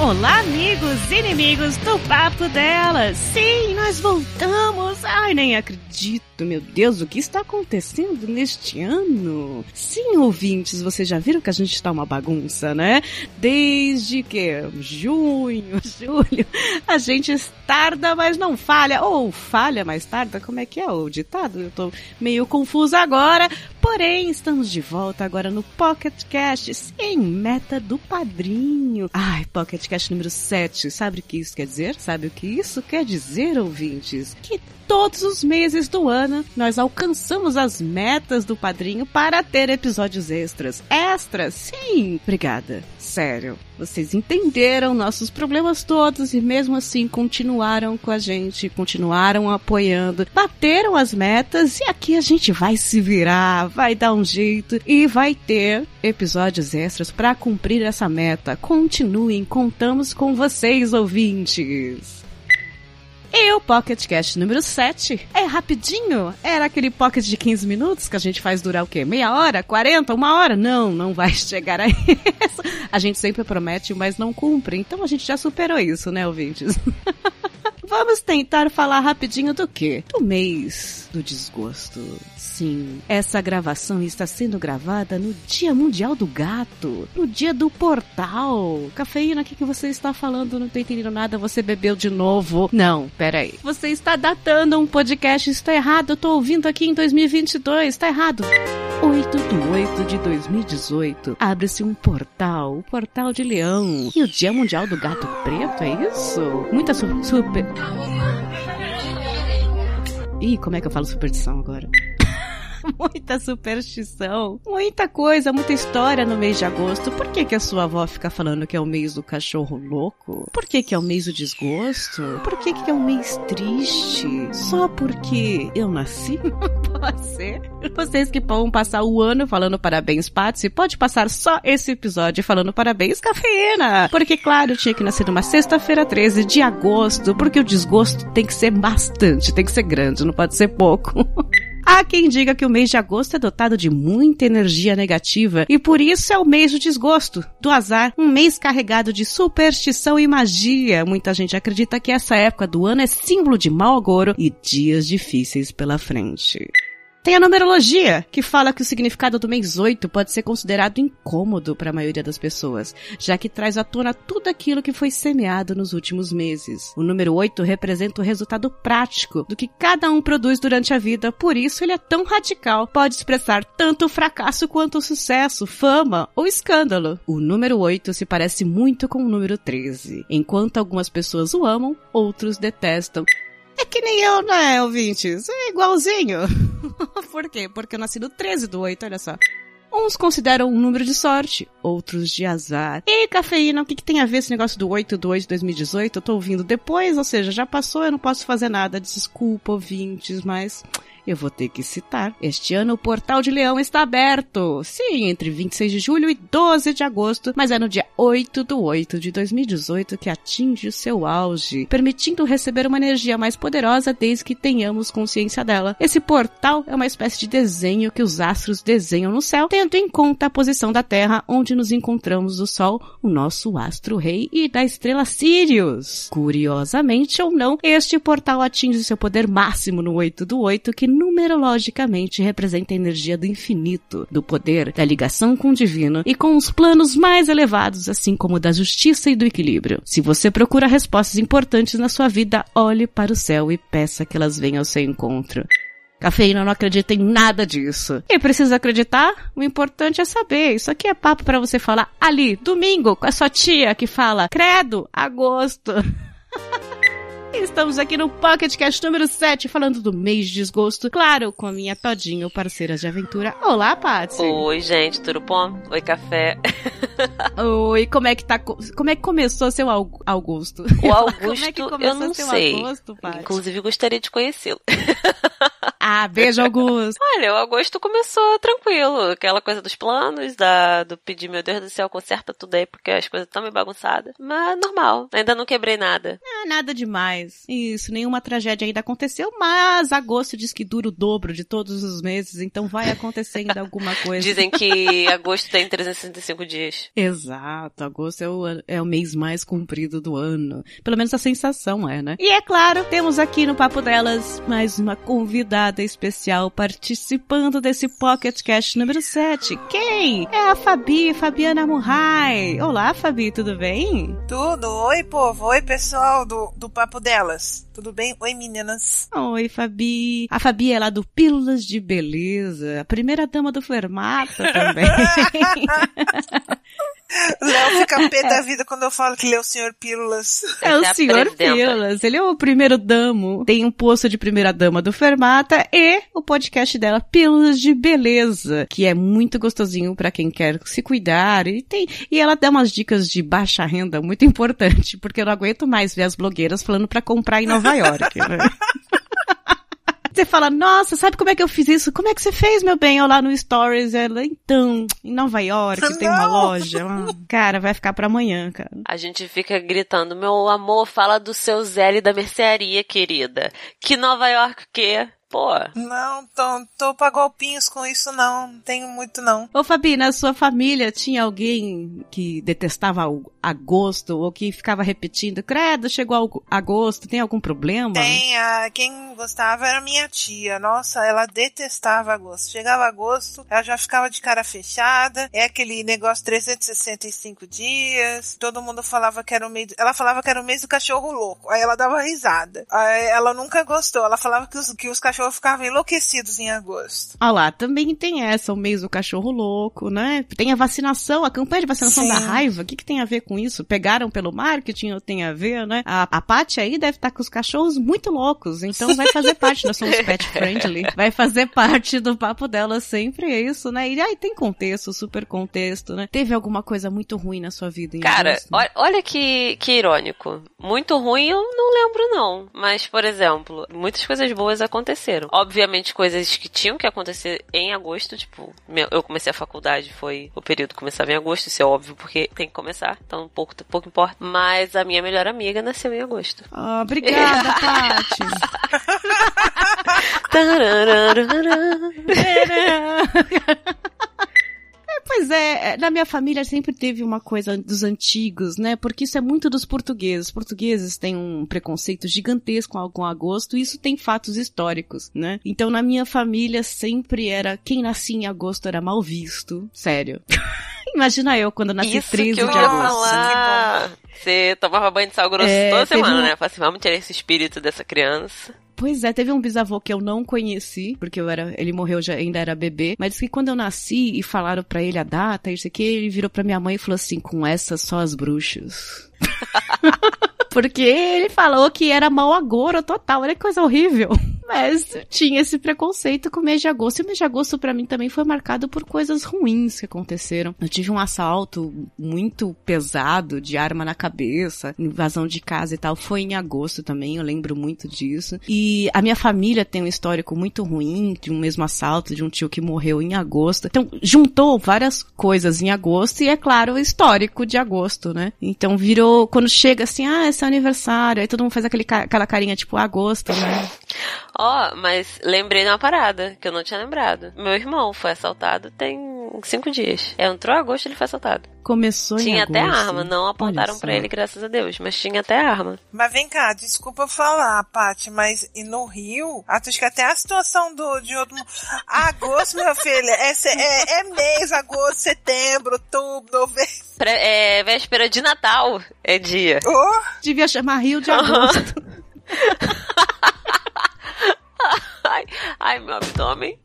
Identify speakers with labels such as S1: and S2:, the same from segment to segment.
S1: Olá, amigos e inimigos do Papo Delas! Sim, nós voltamos! Ai, nem acredito, meu Deus, o que está acontecendo neste ano? Sim, ouvintes, vocês já viram que a gente está uma bagunça, né? Desde que junho, julho, a gente tarda, mas não falha. Ou falha, mas tarda, como é que é o ditado? Eu tô meio confusa agora. Porém, estamos de volta agora no Pocket Cast, sim, meta do padrinho. Ai, Pocket Cast número 7. Sabe o que isso quer dizer? Sabe o que isso quer dizer, ouvintes? Que todos os meses do ano nós alcançamos as metas do padrinho para ter episódios extras. Extras, sim! Obrigada. Sério. Vocês entenderam nossos problemas todos e mesmo assim continuaram com a gente, continuaram apoiando, bateram as metas e aqui a gente vai se virar, vai dar um jeito e vai ter episódios extras para cumprir essa meta. Continuem, contamos com vocês, ouvintes. E o Pocket Cast número 7 é rapidinho. Era aquele pocket de 15 minutos que a gente faz durar o quê? Meia hora? 40? Uma hora? Não, não vai chegar a isso. A gente sempre promete, mas não cumpre. Então a gente já superou isso, né, ouvintes? Vamos tentar falar rapidinho do quê? Do mês do desgosto. Sim, essa gravação está sendo gravada no Dia Mundial do Gato, no dia do portal. Cafeína, o que, que você está falando? Não tô entendendo nada, você bebeu de novo. Não, peraí. Você está datando um podcast, está errado. Eu tô ouvindo aqui em 2022, está errado. 8 do 8 de 2018, abre-se um portal, o Portal de Leão. E o Dia Mundial do Gato Preto, é isso? Muita su super... Ih, como é que eu falo superstição agora? muita superstição, muita coisa, muita história no mês de agosto. Por que, que a sua avó fica falando que é o mês do cachorro louco? Por que, que é o mês do desgosto? Por que, que é um mês triste? Só porque eu nasci? Ser. Vocês que vão passar o ano falando parabéns, Patsy, pode passar só esse episódio falando parabéns, cafeína. Porque, claro, tinha que nascer numa sexta-feira 13 de agosto, porque o desgosto tem que ser bastante, tem que ser grande, não pode ser pouco. Há quem diga que o mês de agosto é dotado de muita energia negativa e por isso é o mês do desgosto, do azar, um mês carregado de superstição e magia. Muita gente acredita que essa época do ano é símbolo de mau agouro e dias difíceis pela frente. Tem a numerologia, que fala que o significado do mês 8 pode ser considerado incômodo para a maioria das pessoas, já que traz à tona tudo aquilo que foi semeado nos últimos meses. O número 8 representa o resultado prático do que cada um produz durante a vida, por isso ele é tão radical, pode expressar tanto o fracasso quanto o sucesso, fama ou escândalo. O número 8 se parece muito com o número 13. Enquanto algumas pessoas o amam, outros detestam. É que nem eu, né, ouvintes? É igualzinho. Por quê? Porque eu nasci no 13 do 8, olha só. Uns consideram um número de sorte, outros de azar. E cafeína, o que, que tem a ver esse negócio do 8 do 8 de 2018? Eu tô ouvindo depois, ou seja, já passou, eu não posso fazer nada. Desculpa, ouvintes, mas eu vou ter que citar. Este ano o Portal de Leão está aberto. Sim, entre 26 de julho e 12 de agosto, mas é no dia 8 do 8 de 2018 que atinge o seu auge, permitindo receber uma energia mais poderosa desde que tenhamos consciência dela. Esse portal é uma espécie de desenho que os astros desenham no céu, tendo em conta a posição da Terra onde nos encontramos do Sol, o nosso astro-rei e da estrela Sirius. Curiosamente ou não, este portal atinge seu poder máximo no 8 do 8, que numerologicamente representa a energia do infinito, do poder, da ligação com o divino e com os planos mais elevados, assim como da justiça e do equilíbrio. Se você procura respostas importantes na sua vida, olhe para o céu e peça que elas venham ao seu encontro. Cafeína não acredita em nada disso. E precisa acreditar? O importante é saber. Isso aqui é papo para você falar ali, domingo, com a sua tia que fala, credo, agosto. Estamos aqui no Pocket Cast número 7, falando do mês de desgosto. Claro, com a minha Todinho, parceira de aventura. Olá, Patsy.
S2: Oi, gente, tudo bom? Oi, café.
S1: Oi, como é que tá? Como é que começou seu Augusto?
S2: O Augusto, é eu não sei. Agosto, Inclusive, gostaria de conhecê-lo.
S1: Ah, beijo, Augusto.
S2: Olha, o Augusto começou tranquilo. Aquela coisa dos planos, da, do pedir, meu Deus do céu, conserta tudo aí, porque as coisas estão meio bagunçadas. Mas normal. Ainda não quebrei nada.
S1: Ah, nada demais. Isso, nenhuma tragédia ainda aconteceu, mas agosto diz que dura o dobro de todos os meses, então vai acontecer ainda alguma coisa.
S2: Dizem que agosto tem 365 dias.
S1: Exato, agosto é o, é o mês mais comprido do ano. Pelo menos a sensação é, né? E é claro, temos aqui no Papo Delas mais uma convidada especial participando desse Pocket Cast número 7. Quem? É a Fabi, Fabiana Murray. Olá, Fabi, tudo bem?
S3: Tudo. Oi, povo. Oi, pessoal do, do Papo Delas. Tudo bem? Oi, meninas.
S1: Oi, Fabi. A Fabi é lá do Pílulas de Beleza, a primeira dama do Fermata também.
S3: Léo fica pé da vida quando eu falo que ele é o senhor Pílulas.
S1: É o senhor Pílulas. Ele é o primeiro damo. Tem um posto de primeira dama do Fermata e o podcast dela, Pílulas de Beleza, que é muito gostosinho para quem quer se cuidar. E, tem, e ela dá umas dicas de baixa renda muito importante, porque eu não aguento mais ver as blogueiras falando para comprar em Nova York, né? Você fala, nossa, sabe como é que eu fiz isso? Como é que você fez, meu bem? Eu lá no Stories, ela, então, em Nova York Não. tem uma loja. cara, vai ficar pra amanhã, cara.
S2: A gente fica gritando, meu amor, fala do seu Zé da mercearia, querida. Que Nova York o quê? Pô.
S3: Não, tô, tô pra golpinhos com isso não, não tenho muito não.
S1: Ô Fabi, na sua família tinha alguém que detestava o agosto ou que ficava repetindo, credo, chegou agosto, tem algum problema?
S3: Tem, a, quem gostava era minha tia, nossa, ela detestava agosto. Chegava agosto, ela já ficava de cara fechada, é aquele negócio 365 dias, todo mundo falava que era o mês, ela falava que era o mês do cachorro louco, aí ela dava risada. Aí ela nunca gostou, ela falava que os, que os cachorros ficavam enlouquecidos em agosto.
S1: Ah lá, também tem essa, o mês do cachorro louco, né? Tem a vacinação, a campanha de vacinação Sim. da raiva, o que, que tem a ver com isso? Pegaram pelo marketing ou tem a ver, né? A, a Paty aí deve estar tá com os cachorros muito loucos, então vai fazer parte, nós somos pet friendly, vai fazer parte do papo dela sempre é isso, né? E aí tem contexto, super contexto, né? Teve alguma coisa muito ruim na sua vida? Em
S2: Cara, né? olha que, que irônico. Muito ruim eu não lembro não, mas, por exemplo, muitas coisas boas aconteceram. Obviamente, coisas que tinham que acontecer em agosto, tipo, eu comecei a faculdade, foi o período começava em agosto, isso é óbvio, porque tem que começar, então pouco, pouco importa. Mas a minha melhor amiga nasceu em agosto.
S1: Oh, obrigada, Paty. Pois é, é, na minha família sempre teve uma coisa dos antigos, né? Porque isso é muito dos portugueses. Os portugueses têm um preconceito gigantesco com agosto e isso tem fatos históricos, né? Então na minha família sempre era quem nascia em agosto era mal visto. Sério. Imagina eu quando nasci
S2: Isso
S1: 13
S2: de
S1: agosto.
S2: Você tomava banho de sal grosso é, toda semana, um... né? Falei assim, vamos tirar esse espírito dessa criança.
S1: Pois é, teve um bisavô que eu não conheci, porque eu era, ele morreu já ainda era bebê, mas disse que quando eu nasci e falaram para ele a data, isso aqui, ele virou para minha mãe e falou assim: "Com essas só as bruxas". porque ele falou que era mau agouro total, olha que coisa horrível. Mas tinha esse preconceito com o mês de agosto. E o mês de agosto para mim também foi marcado por coisas ruins que aconteceram. Eu tive um assalto muito pesado de arma na cabeça, invasão de casa e tal. Foi em agosto também, eu lembro muito disso. E a minha família tem um histórico muito ruim de um mesmo assalto de um tio que morreu em agosto. Então juntou várias coisas em agosto e é claro o histórico de agosto, né? Então virou quando chega assim, ah, esse é aniversário, aí todo mundo faz aquele, aquela carinha tipo agosto, né?
S2: Ó, oh, mas lembrei de uma parada que eu não tinha lembrado. Meu irmão foi assaltado tem cinco dias. É, entrou agosto ele foi assaltado.
S1: Começou
S2: Tinha
S1: em
S2: até arma, não apontaram para ele, graças a Deus, mas tinha até arma.
S3: Mas vem cá, desculpa falar, Paty, mas e no Rio, acho que até a situação do, de outro. Agosto, meu filho, é, é, é mês, agosto, setembro, outubro, novembro.
S2: É véspera de Natal, é dia.
S1: Oh. Devia chamar Rio de Agosto.
S2: ai, ai, meu abdômen.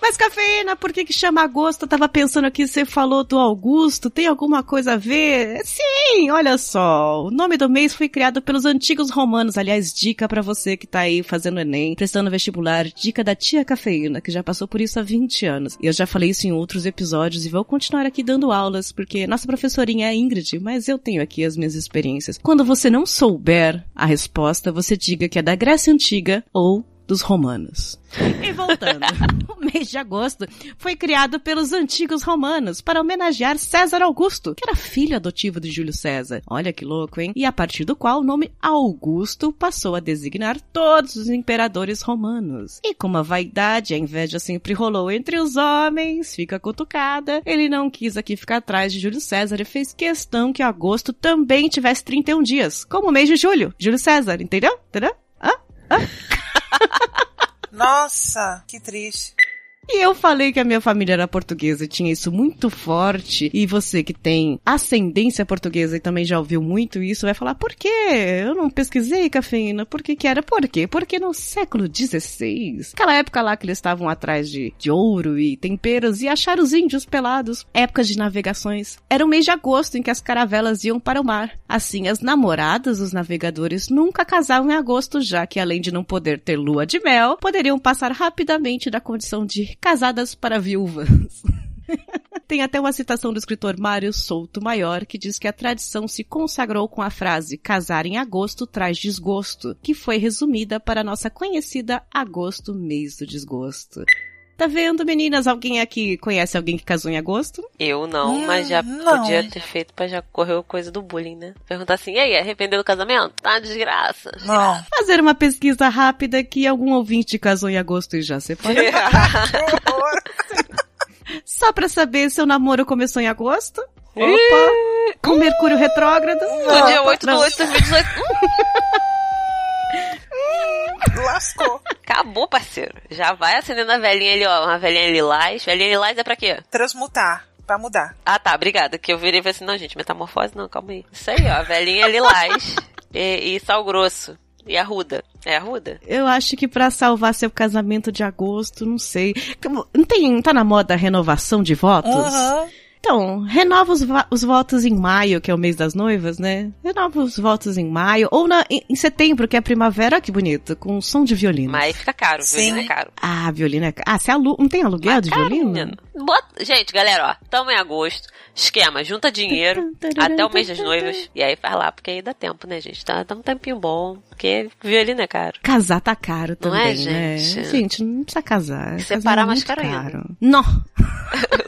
S1: Mas cafeína, por que que chama agosto? Eu tava pensando aqui, você falou do Augusto, tem alguma coisa a ver? Sim, olha só, o nome do mês foi criado pelos antigos romanos, aliás, dica pra você que tá aí fazendo Enem, prestando vestibular, dica da tia cafeína, que já passou por isso há 20 anos. E eu já falei isso em outros episódios e vou continuar aqui dando aulas, porque nossa professorinha é a Ingrid, mas eu tenho aqui as minhas experiências. Quando você não souber a resposta, você diga que é da Grécia Antiga ou dos romanos. E voltando, o mês de agosto foi criado pelos antigos romanos para homenagear César Augusto, que era filho adotivo de Júlio César. Olha que louco, hein? E a partir do qual o nome Augusto passou a designar todos os imperadores romanos. E como a vaidade e a inveja sempre rolou entre os homens, fica cutucada, ele não quis aqui ficar atrás de Júlio César e fez questão que agosto também tivesse 31 dias, como o mês de julho, Júlio César, entendeu? Entendeu? Hã? Hã?
S3: Nossa, que triste.
S1: E eu falei que a minha família era portuguesa e tinha isso muito forte. E você que tem ascendência portuguesa e também já ouviu muito isso, vai falar, por quê? Eu não pesquisei cafeína. Por que que era? Por quê? Porque no século XVI, aquela época lá que eles estavam atrás de, de ouro e temperos e acharam os índios pelados, épocas de navegações, era o mês de agosto em que as caravelas iam para o mar. Assim, as namoradas dos navegadores nunca casavam em agosto, já que além de não poder ter lua de mel, poderiam passar rapidamente da condição de casadas para viúvas. Tem até uma citação do escritor Mário Souto Maior que diz que a tradição se consagrou com a frase casar em agosto traz desgosto, que foi resumida para a nossa conhecida agosto, mês do desgosto. Tá vendo, meninas? Alguém aqui conhece alguém que casou em agosto?
S2: Eu não,
S3: Hum,
S2: mas já
S3: não.
S2: podia ter feito pra já correr coisa do bullying, né? Perguntar assim, e aí, arrependeu do casamento? Tá uma desgraça.
S3: Não.
S1: Fazer uma pesquisa rápida que algum ouvinte casou em agosto e já separou. Só pra saber se o namoro começou em agosto? Opa! Com Mercúrio retrógrado?
S2: No dia 8
S1: Não.
S2: do 8 de 2018.
S3: Lascou.
S2: Acabou, parceiro. Já vai acendendo a velhinha ali, ó. Uma velhinha lilás. Velhinha lilás é pra quê?
S3: Transmutar. Pra mudar.
S2: Ah, tá, obrigada. Que eu virei e falei assim, não, gente, metamorfose não, calma aí. Isso aí, ó. A velhinha lilás e, e sal grosso. E arruda. É arruda?
S1: Eu acho que pra salvar seu casamento de agosto, não sei. Não tem, não tá na moda a renovação de votos?
S3: Uhum.
S1: Então, renova os, os votos em maio, que é o mês das noivas, né? Renova os votos em maio. Ou na, em, em setembro, que é a primavera, que bonito, com som de violino.
S2: Mas fica caro,
S3: Sim.
S2: viu? É caro.
S1: Ah, violino é... ca- Ah, você alu... não tem aluguel de
S2: Caro,
S1: violino?
S2: menino. Bota- Gente, galera, ó, tamo em agosto. Esquema, junta dinheiro até o mês das noivas. E aí faz lá, porque aí dá tempo, né, gente? Tá, tá um tempinho bom. Porque violino é caro.
S1: Casar tá caro
S2: Não
S1: também,
S2: é,
S1: né?
S2: gente?
S1: Gente, não precisa casar.
S2: Separar
S1: Casar é
S2: mais
S1: muito
S2: caro ainda.
S1: Não.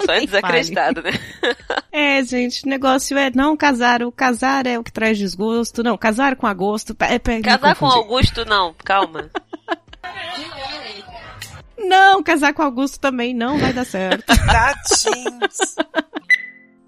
S2: Só é desacreditado, né?
S1: É, gente, o negócio é não casar. O casar é o que traz desgosto. Não, casar com agosto. É, é,
S2: Casar com. Augusto, não. Calma.
S1: Não, casar com Augusto também não vai dar certo.
S3: Tadinhos.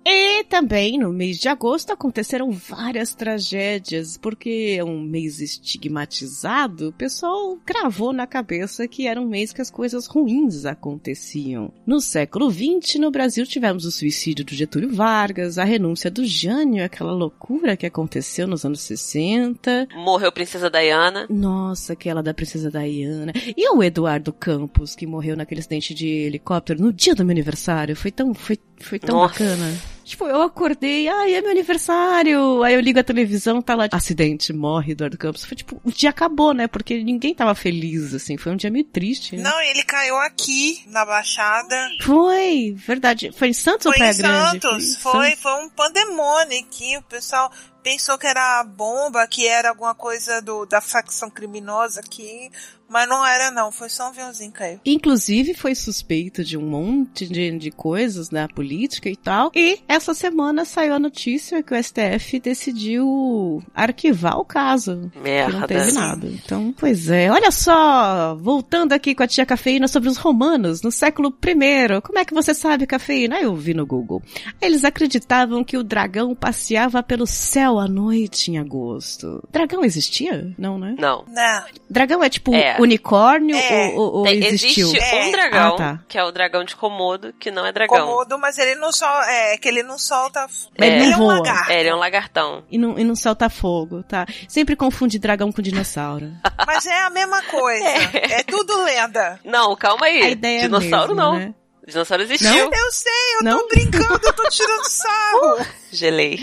S1: E também no mês de agosto aconteceram várias tragédias, porque é um mês estigmatizado, o pessoal gravou na cabeça que era um mês que as coisas ruins aconteciam. No século XX, no Brasil, tivemos o suicídio do Getúlio Vargas, a renúncia do Jânio, aquela loucura que aconteceu nos anos 60.
S2: Morreu Princesa Diana.
S1: Nossa, aquela da Princesa Diana. E o Eduardo Campos, que morreu naquele acidente de helicóptero no dia do meu aniversário. Foi tão, foi, foi tão
S2: Nossa.
S1: bacana. Tipo, eu acordei, ai, é meu aniversário. Aí eu ligo a televisão, tá lá, acidente, morre Eduardo Campos. Foi tipo, o dia acabou, né? Porque ninguém tava feliz, assim. Foi um dia meio triste. né?
S3: Não, ele caiu aqui, na Baixada.
S1: Foi, verdade. Foi em Santos ou
S3: Foi
S1: Praia
S3: em
S1: Grande?
S3: Santos.
S1: em
S3: Foi,
S1: Santos.
S3: foi um pandemônio aqui. O pessoal pensou que era bomba, que era alguma coisa do, da facção criminosa aqui. Mas não era, não. Foi só um aviãozinho que caiu.
S1: Inclusive foi suspeito de um monte de, de coisas na política e tal. E essa semana saiu a notícia que o STF decidiu arquivar o caso. Que não
S2: Merda.
S1: teve nada. Então, pois é. Olha só, voltando aqui com a tia Cafeína sobre os romanos no século I. Como é que você sabe, Cafeína? Eu vi no Google. Eles acreditavam que o dragão passeava pelo céu à noite em agosto. Dragão existia? Não, né?
S2: Não.
S3: Não.
S1: Dragão é tipo
S2: É.
S1: unicórnio
S3: É.
S1: ou, ou-
S2: Tem-
S1: existiu?
S2: existe
S3: É.
S2: um dragão,
S1: Ah, tá.
S2: que é o dragão de Komodo, que não é dragão.
S3: Comodo, mas ele não solta. É, que ele não solta.
S1: Mas ele
S3: ele
S1: não
S3: é um lagarto.
S2: É, ele é um lagartão.
S1: E não, e não solta fogo, tá? Sempre confunde dragão com dinossauro.
S3: Mas é a mesma coisa. É, tudo lenda.
S2: Não, calma aí.
S1: A ideia
S2: Dinossauro
S1: é mesmo,
S2: não.
S1: né?
S2: Dinossauro existiu.
S3: Eu sei, eu
S1: Não?
S3: tô brincando, eu tô tirando sarro.
S2: Gelei.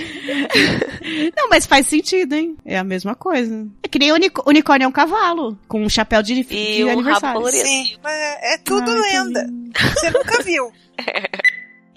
S1: Não, mas faz sentido, hein? É a mesma coisa. É que nem unic- unicórnio é um cavalo, com um chapéu de,
S2: E
S1: de
S2: um rabo
S1: aniversário.
S2: colorido.
S3: Sim, mas é, é tudo
S1: Ai, tá
S3: lenda. Você nunca viu.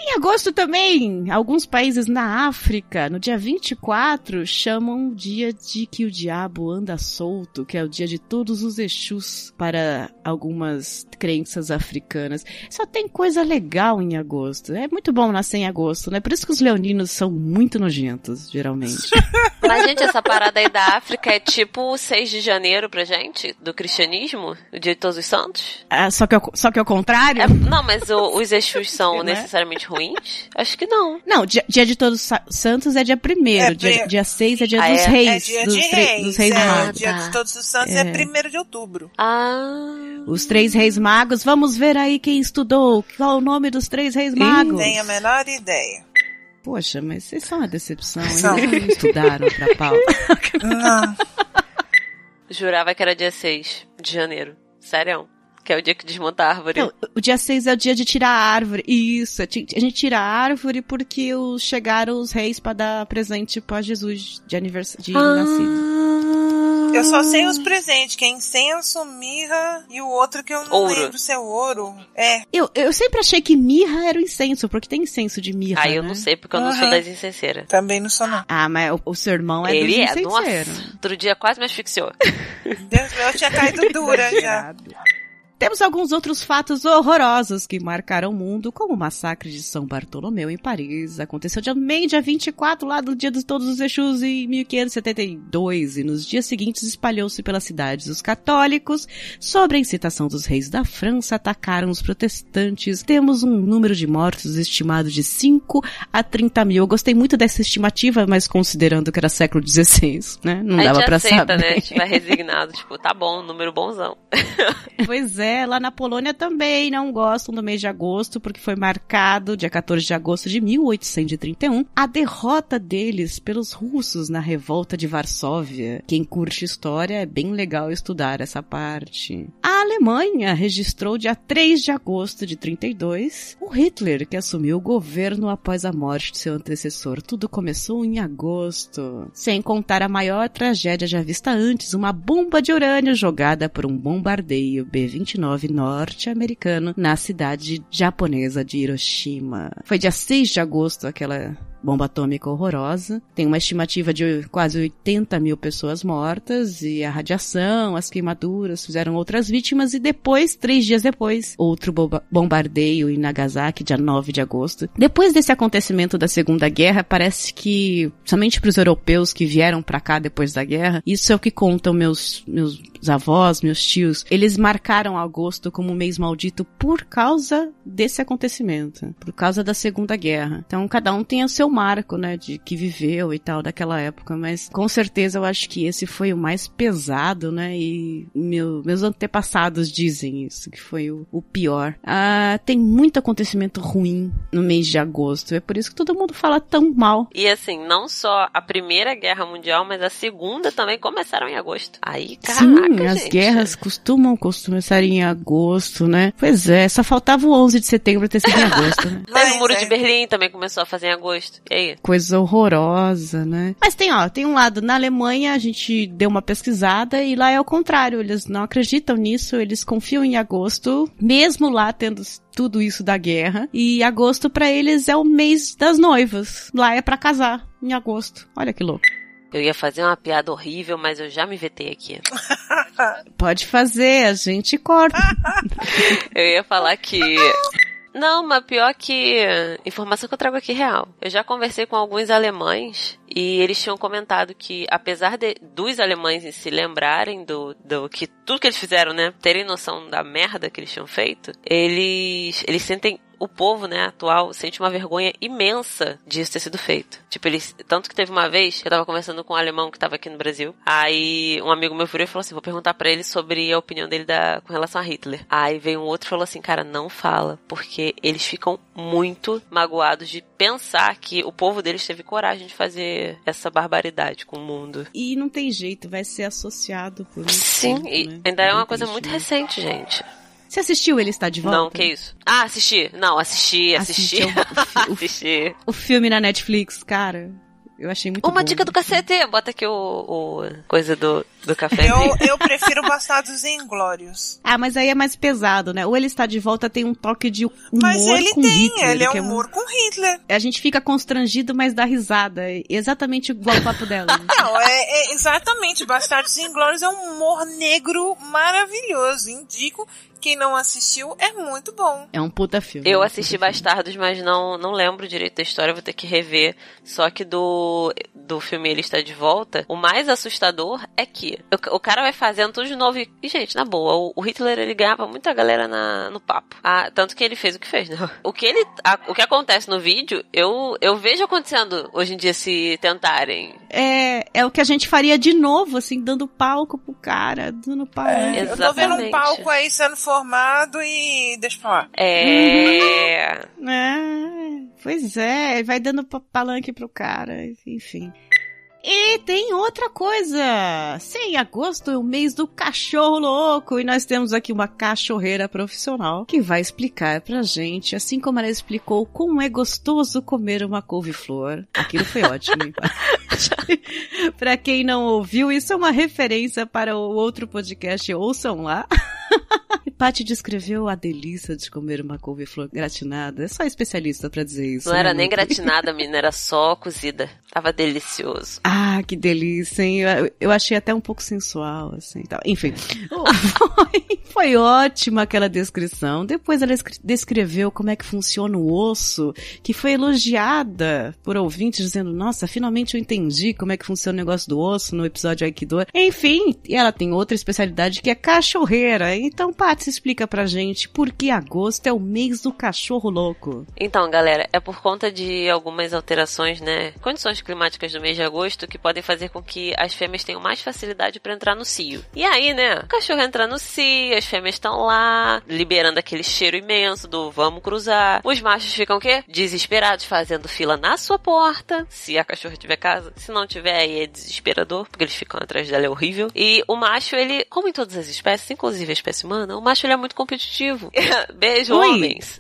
S1: Em agosto também, alguns países na África, no dia 24, chamam o dia de que o diabo anda solto, que é o dia de todos os Exus para algumas crenças africanas. Só tem coisa legal em agosto. É muito bom nascer em agosto, né? Por isso que os leoninos são muito nojentos, geralmente.
S2: Mas, gente, essa parada aí da África é tipo o 6 de janeiro pra gente, do cristianismo, o dia de todos os santos?
S1: Ah, só, que, ao- só que ao contrário?
S2: É- não, mas o- os Exus são
S1: Né?
S2: necessariamente ruins? Acho que não.
S1: Não, dia, dia de Todos os Sa- Santos é dia primeiro,
S3: É,
S1: dia,
S3: pri-
S1: dia 6 é dia
S2: Ah,
S1: dos
S2: é?
S1: reis.
S3: É dia
S1: dos,
S3: de
S1: tre-
S3: reis.
S1: dos reis
S3: é,
S1: magos.
S3: dia
S2: tá.
S3: de Todos os Santos é,
S1: É.
S3: 1 de outubro.
S2: Ah.
S1: Os três reis magos, vamos ver aí quem estudou. Qual o nome dos três reis magos?
S3: Tenho a menor ideia.
S1: Poxa, mas vocês são uma decepção, hein? Não estudaram pra pauta.
S3: Não.
S2: Jurava que era dia 6 de janeiro. Sério. Que é o dia que desmonta a árvore.
S1: Não, o dia 6 é o dia de tirar a árvore. Isso, a gente tira a árvore porque os- chegaram os reis pra dar presente pra Jesus de aniversário, de nascido.
S3: Eu só sei os presentes, que é incenso, mirra e o outro que eu não
S2: Ouro.
S3: lembro se é ouro. É,
S1: Eu, eu sempre achei que mirra era o incenso, porque tem incenso de mirra,
S2: Aí eu
S1: né?
S2: não sei, porque eu não sou
S3: Aham.
S2: das incenseiras.
S3: também não sou não.
S1: Ah, mas o, o seu irmão é
S2: Ele
S1: dos
S2: é, nossa.
S1: incenseiros.
S2: Outro dia quase me asfixiou.
S3: Deus meu, eu tinha caído dura já.
S1: Temos alguns outros fatos horrorosos que marcaram o mundo, como o massacre de São Bartolomeu em Paris. Aconteceu também dia 24, lá do dia de todos os Exus, em 1572. E nos dias seguintes espalhou-se pelas cidades os católicos. Sobre a incitação dos reis da França, atacaram os protestantes. Temos um número de mortos estimado de 5 a 30 mil. Eu gostei muito dessa estimativa, mas considerando que era século XVI, né? Não
S2: a
S1: dava pra
S2: aceita,
S1: saber.
S2: né? A gente vai resignado. Tipo, tá bom, número bonzão.
S1: Pois é, lá na Polônia também não gostam do mês de agosto, porque foi marcado, dia 14 de agosto de 1831, a derrota deles pelos russos na revolta de Varsóvia. Quem curte história é bem legal estudar essa parte. A Alemanha registrou dia 3 de agosto de 32 o Hitler, que assumiu o governo após a morte de seu antecessor. Tudo começou em agosto. Sem contar a maior tragédia já vista antes, uma bomba de urânio jogada por um bombardeio B-29 norte-americano na cidade japonesa de Hiroshima. Foi dia 6 de agosto aquela bomba atômica horrorosa. Tem uma estimativa de quase 80 mil pessoas mortas e a radiação, as queimaduras fizeram outras vítimas e depois, três dias depois, outro bomba- bombardeio em Nagasaki, dia 9 de agosto. Depois desse acontecimento da Segunda Guerra, parece que, somente para os europeus que vieram para cá depois da guerra, isso é o que contam meus, meus avós, meus tios. Eles marcaram agosto como um mês maldito por causa desse acontecimento, por causa da Segunda Guerra. Então, cada um tem o seu marco, né, de que viveu e tal daquela época, mas com certeza eu acho que esse foi o mais pesado, né, e meu- meus antepassados dizem isso, que foi o, o pior. Ah, tem muito acontecimento ruim no mês de agosto, é por isso que todo mundo fala tão mal.
S2: E assim, não só a Primeira Guerra Mundial, mas a Segunda também começaram em agosto. Aí, caraca,
S1: Sim, as
S2: gente.
S1: guerras costumam começar em agosto, né? Pois é, só faltava o 11 de setembro ter sido em agosto, né?
S3: Mas
S2: o Muro
S3: é.
S2: de Berlim também começou a fazer em agosto. E aí?
S1: Coisa horrorosa, né? Mas tem, ó, tem um lado, na Alemanha a gente deu uma pesquisada e lá é o contrário, eles não acreditam nisso, eles confiam em agosto, mesmo lá tendo tudo isso da guerra, e agosto pra eles é o mês das noivas. Lá é pra casar, em agosto. Olha que louco.
S2: Eu ia fazer uma piada horrível, mas eu já me vetei aqui.
S1: Pode fazer, a gente corta.
S2: Eu ia falar que. Não, mas pior que. Informação que eu trago aqui é real. Eu já conversei com alguns alemães e eles tinham comentado que, apesar de, dos alemães em se lembrarem do, do que tudo que eles fizeram, né? Terem noção da merda que eles tinham feito, eles, eles sentem o povo, né, atual, sente uma vergonha imensa disso ter sido feito. Tipo, eles. Tanto que teve uma vez que eu tava conversando com um alemão que tava aqui no Brasil. Aí um amigo meu virou e falou assim: vou perguntar para ele sobre a opinião dele da, com relação a Hitler. Aí veio um outro e falou assim: cara, não fala, porque eles ficam muito magoados de pensar que o povo deles teve coragem de fazer essa barbaridade com o mundo.
S1: E não tem jeito, vai ser associado por muito
S2: Sim,
S1: tempo,
S2: e
S1: né?
S2: ainda é uma coisa muito
S1: jeito.
S2: recente, gente.
S1: Você assistiu Ele Está de Volta?
S2: Não, que isso? Ah, assisti. Não, assisti, assisti.
S1: Assistiu o o
S2: assisti.
S1: O filme na Netflix, cara, eu achei muito
S2: Uma
S1: bom.
S2: dica do cacete. Bota aqui o, o coisa do, do café.
S3: Eu, eu prefiro Bastardos Inglórios.
S1: Ah, mas aí é mais pesado, né? Ou Ele Está de Volta tem um toque de humor
S3: Mas ele
S1: com
S3: tem,
S1: Hitler.
S3: ele é
S1: que
S3: humor com Hitler.
S1: A gente fica constrangido, mas dá risada. É Exatamente igual o papo dela. né?
S3: Não, é, é exatamente. Bastardos Inglórios é um humor negro maravilhoso. Indico. Quem não assistiu é muito bom.
S1: É um puta filme.
S2: Eu
S1: é
S2: assisti
S1: filme.
S2: Bastardos, mas não, não lembro direito da história, vou ter que rever. Só que do, do filme Ele Está de Volta, o mais assustador é que o, o cara vai fazendo tudo de novo. E, e, gente, na boa, o, o Hitler ele ganhava muita galera na, no papo. Ah, tanto que ele fez o que fez, né? O que, ele, a- o que acontece no vídeo, eu, eu vejo acontecendo hoje em dia se tentarem.
S1: É, é o que a gente faria de novo, assim, dando palco pro cara, dando palco.
S3: Eu tô vendo um
S2: Exatamente.
S3: palco aí sendo formado e deixa pra lá.
S2: É.
S1: É, pois é, vai dando pa- palanque pro cara, enfim. E tem outra coisa! Sim, agosto é o mês do cachorro louco e nós temos aqui uma cachorreira profissional que vai explicar pra gente, assim como ela explicou como é gostoso comer uma couve-flor. Aquilo foi ótimo, hein? pra quem não ouviu, isso é uma referência para o outro podcast, ouçam lá. E Paty descreveu a delícia de comer uma couve-flor gratinada. É só especialista pra dizer isso.
S2: Não
S1: né,
S2: era nem gratinada, menina, era só cozida. Tava delicioso.
S1: Ah, que delícia, hein? Eu, eu achei até um pouco sensual, assim. Tal. Enfim, foi, foi ótima aquela descrição. Depois ela escre- descreveu como é que funciona o osso, que foi elogiada por ouvintes, dizendo, nossa, finalmente eu entendi como é que funciona o negócio do osso no episódio Aikido. Enfim, e ela tem outra especialidade que é cachorreira. Então, Paty, explica pra gente por que agosto é o mês do cachorro louco.
S2: Então, galera, é por conta de algumas alterações, né? Condições climáticas do mês de agosto que podem fazer com que as fêmeas tenham mais facilidade pra entrar no cio. E aí, né? O cachorro entra no cio, as fêmeas estão lá, liberando aquele cheiro imenso do vamos cruzar. Os machos ficam o quê? Desesperados, fazendo fila na sua porta, se a cachorra tiver casa. Se não tiver, aí é desesperador, porque eles ficam atrás dela, é horrível. E o macho, ele, como em todas as espécies, inclusive a espécie humana, o macho ele é muito competitivo. Beijo,
S1: Ui.
S2: homens.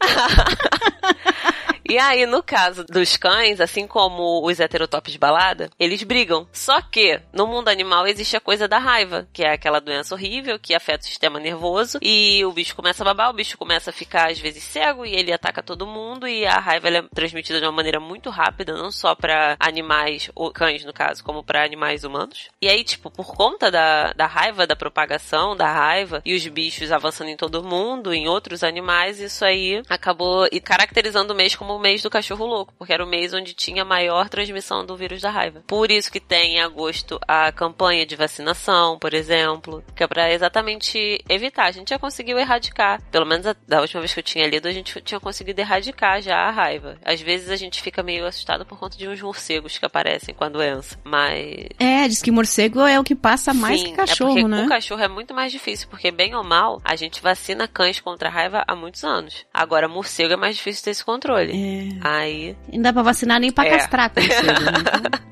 S2: E aí, no caso dos cães, assim como os heterotops de balada, eles brigam. Só que, no mundo animal, existe a coisa da raiva, que é aquela doença horrível que afeta o sistema nervoso. E o bicho começa a babar, o bicho começa a ficar, às vezes, cego e ele ataca todo mundo. E a raiva é transmitida de uma maneira muito rápida, não só para animais, ou cães no caso, como para animais humanos. E aí, tipo, por conta da, da raiva, da propagação da raiva e os bichos avançando em todo mundo, em outros animais, isso aí acabou caracterizando o mês como o mês do cachorro louco, porque era o mês onde tinha maior transmissão do vírus da raiva. Por isso que tem em agosto a campanha de vacinação, por exemplo, que é pra exatamente evitar. A gente já conseguiu erradicar, pelo menos a- da última vez que eu tinha lido, a gente tinha conseguido erradicar já a raiva. Às vezes a gente fica meio assustado por conta de uns morcegos que aparecem com a doença, mas
S1: É, diz que morcego é o que passa mais
S2: Sim,
S1: que cachorro,
S2: é
S1: né?
S2: o cachorro é muito mais difícil, porque bem ou mal, a gente vacina cães contra a raiva há muitos anos. Agora, morcego é mais difícil ter esse controle.
S1: É.
S2: Aí,
S1: Não dá pra vacinar nem pra
S2: É.
S1: castrar morcego, né?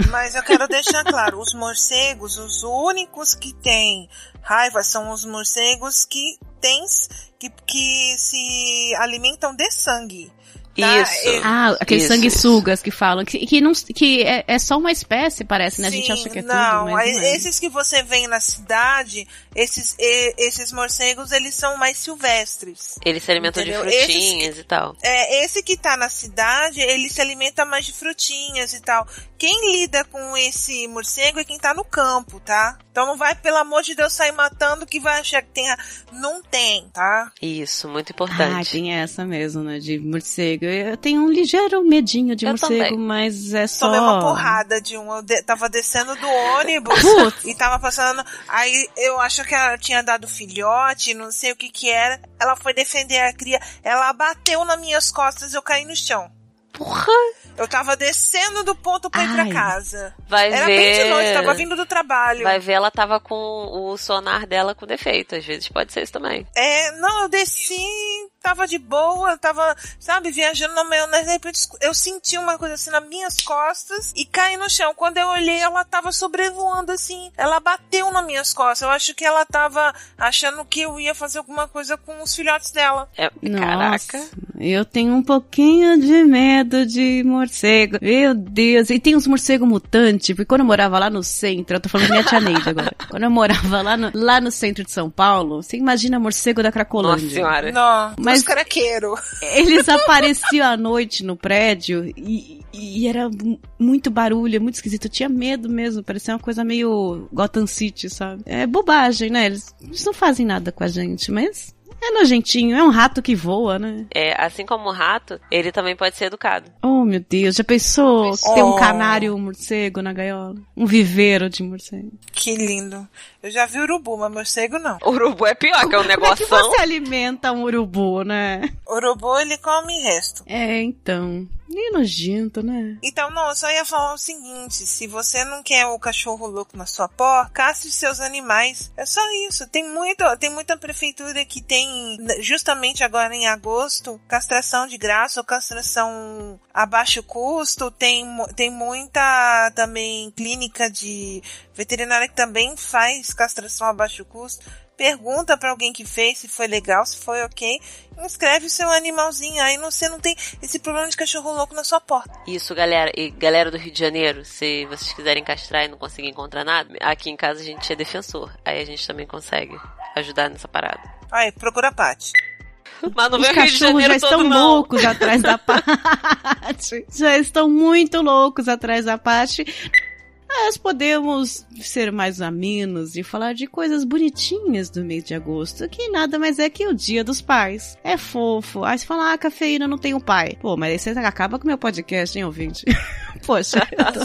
S1: Então,
S3: Mas eu quero deixar claro, os morcegos, os únicos que têm raiva são os morcegos que têm, que, que se alimentam de sangue. Tá?
S2: isso.
S1: Ah, aqueles
S2: Isso,
S1: sanguessugas que falam. Que, que, não, que é, é só uma espécie, parece, né? a gente
S3: Sim,
S1: acha que é
S3: não,
S1: tudo, mas não é.
S3: esses que você vê na cidade, esses, e- esses morcegos, eles são mais silvestres.
S2: Eles se alimentam de
S3: Entendeu?
S2: frutinhas e tal.
S3: É, esse que tá na cidade, ele se alimenta mais de frutinhas e tal. Quem lida com esse morcego é quem tá no campo, tá? Então não vai, pelo amor de Deus, sair matando que vai achar que tem. a- Não tem, tá?
S2: Isso, muito
S1: Ah,
S2: importante.
S1: tem essa mesmo, né? De morcego. Eu tenho um ligeiro medinho de
S2: Eu
S1: morcego,
S2: também.
S1: mas é só.
S3: Tomei uma porrada de um. Eu de- tava descendo do ônibus
S1: Putz.
S3: e tava passando. Aí eu acho que ela tinha dado filhote, não sei o que que era. Ela foi defender a cria. Ela bateu nas minhas costas eu caí no chão.
S2: Porra!
S3: Eu tava descendo do ponto pra ir pra
S1: Ai.
S3: casa.
S2: Vai
S3: Era
S2: ver.
S3: bem de noite, tava vindo do trabalho.
S2: Vai ver, ela tava com o sonar dela com defeito. Às vezes pode ser isso também.
S3: É, não, eu desci, tava de boa, tava, sabe, viajando na maionese, de repente eu senti uma coisa assim nas minhas costas e caí no chão. Quando eu olhei, ela tava sobrevoando assim, ela bateu nas minhas costas. Eu acho que ela tava achando que eu ia fazer alguma coisa com os filhotes dela.
S2: É,
S1: Nossa,
S2: caraca.
S1: eu tenho um pouquinho de medo de morcego. Meu Deus, e tem uns morcegos mutantes, porque quando eu morava lá no centro, eu tô falando minha tia Neide agora. Quando eu morava lá no, lá no centro de São Paulo, você imagina morcego da Cracolândia.
S2: Nossa senhora.
S3: Não,
S1: Mas-
S3: os craqueiros.
S1: Eles apareciam à noite no prédio e, e era mu- muito barulho, muito esquisito. Eu tinha medo mesmo, parecia uma coisa meio Gotham City, sabe? É bobagem, né? Eles, eles não fazem nada com a gente, mas é nojentinho, é um rato que voa, né?
S2: É, assim como o rato, ele também pode ser educado.
S1: Oh, meu Deus, já pensou ter um
S3: Oh.
S1: canário um morcego na gaiola? Um viveiro de morcego.
S3: Que lindo. Eu já vi urubu, mas morcego não.
S2: O urubu é pior, que é um
S1: Como é que você alimenta um urubu, né?
S3: Urubu, ele come resto.
S1: É, então. Nem nojento, né?
S3: Então, não, eu só ia falar o seguinte: se você não quer o cachorro louco na sua porta, castre seus animais. É só isso. Tem muito, tem muita prefeitura que tem, justamente agora em agosto, castração de graça ou castração a baixo custo. Tem, tem muita também clínica de veterinária que também faz castração a baixo custo. Pergunta pra alguém que fez se foi legal, se foi ok. Inscreve o seu animalzinho. Aí você não tem esse problema de cachorro louco na sua porta.
S2: Isso, galera. E galera do Rio de Janeiro, se vocês quiserem castrar e não conseguir encontrar nada, aqui em casa a gente é defensor. Aí a gente também consegue ajudar nessa parada.
S3: Aí, procura a Paty.
S2: Mas não
S1: Os cachorros já estão
S2: não.
S1: loucos atrás da Paty. Já estão muito loucos atrás da Paty. Nós podemos ser mais amenos e falar de coisas bonitinhas do mês de agosto, que nada mais é que o dia dos pais. É fofo. Aí você fala, ah, cafeína não tem um pai. Pô, mas aí você acaba com o meu podcast, hein, ouvinte? Poxa, eu tô,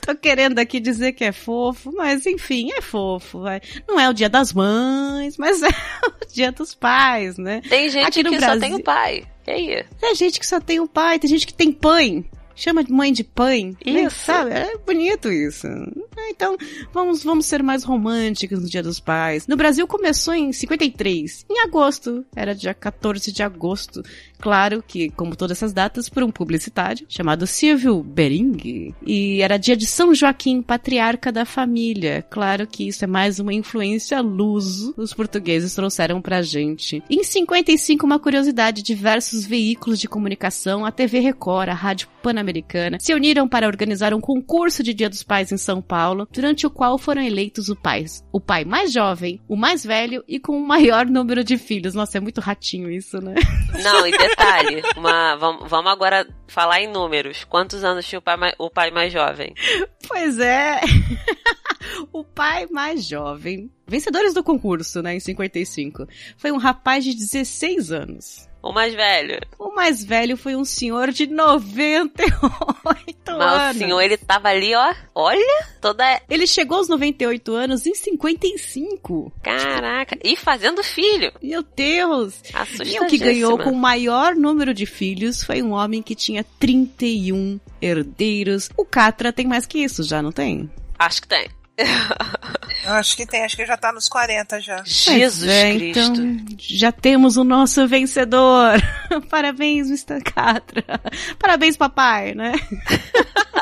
S1: tô querendo aqui dizer que é fofo, mas enfim, é fofo. Vai. Não é o dia das mães, mas é o dia dos pais, né?
S2: Tem gente
S1: Aqui no
S2: que só
S1: Brasil-
S2: tem o pai. E aí?
S1: Tem gente que só tem um pai, tem gente que tem pãe. Chama de mãe de pãe. né?
S2: Isso.
S1: Sabe? É bonito isso. É, Então, vamos, vamos ser mais românticos no Dia dos Pais. No Brasil começou em 53, em agosto. Era dia 14 de agosto. Claro que, como todas essas datas, por um publicitário chamado Silvio Bering. E era dia de São Joaquim, patriarca da família. Claro que isso é mais uma influência luso os portugueses trouxeram pra gente. Em 55, uma curiosidade, diversos veículos de comunicação, a TV Record, a Rádio Pan-Americana, se uniram para organizar um concurso de Dia dos Pais em São Paulo, durante o qual foram eleitos o pai, o pai mais jovem, o mais velho e com o maior número de filhos. Nossa, é muito ratinho isso, né?
S2: Não, e detalhe, uma, vamos, vamos agora falar em números. Quantos anos tinha o pai, mai- o pai mais jovem?
S1: Pois é. o pai mais jovem, vencedores do concurso, né, em 55, foi um rapaz de 16 anos.
S2: O mais velho.
S1: O mais velho foi um senhor de 98
S2: Mas
S1: anos.
S2: O senhor, ele tava ali, ó. Olha, toda.
S1: Ele chegou aos 98 anos em 55.
S2: Caraca. E fazendo filho.
S1: Meu Deus! E o que ganhou com o maior número de filhos foi um homem que tinha 31 herdeiros. O Catra tem mais que isso, já não tem?
S2: Acho que tem.
S3: Eu acho que tem, acho que já tá nos 40 já.
S2: Jesus
S1: é,
S2: Cristo.
S1: Então, já temos o nosso vencedor. Parabéns, Mr. Catra. Parabéns, papai, né?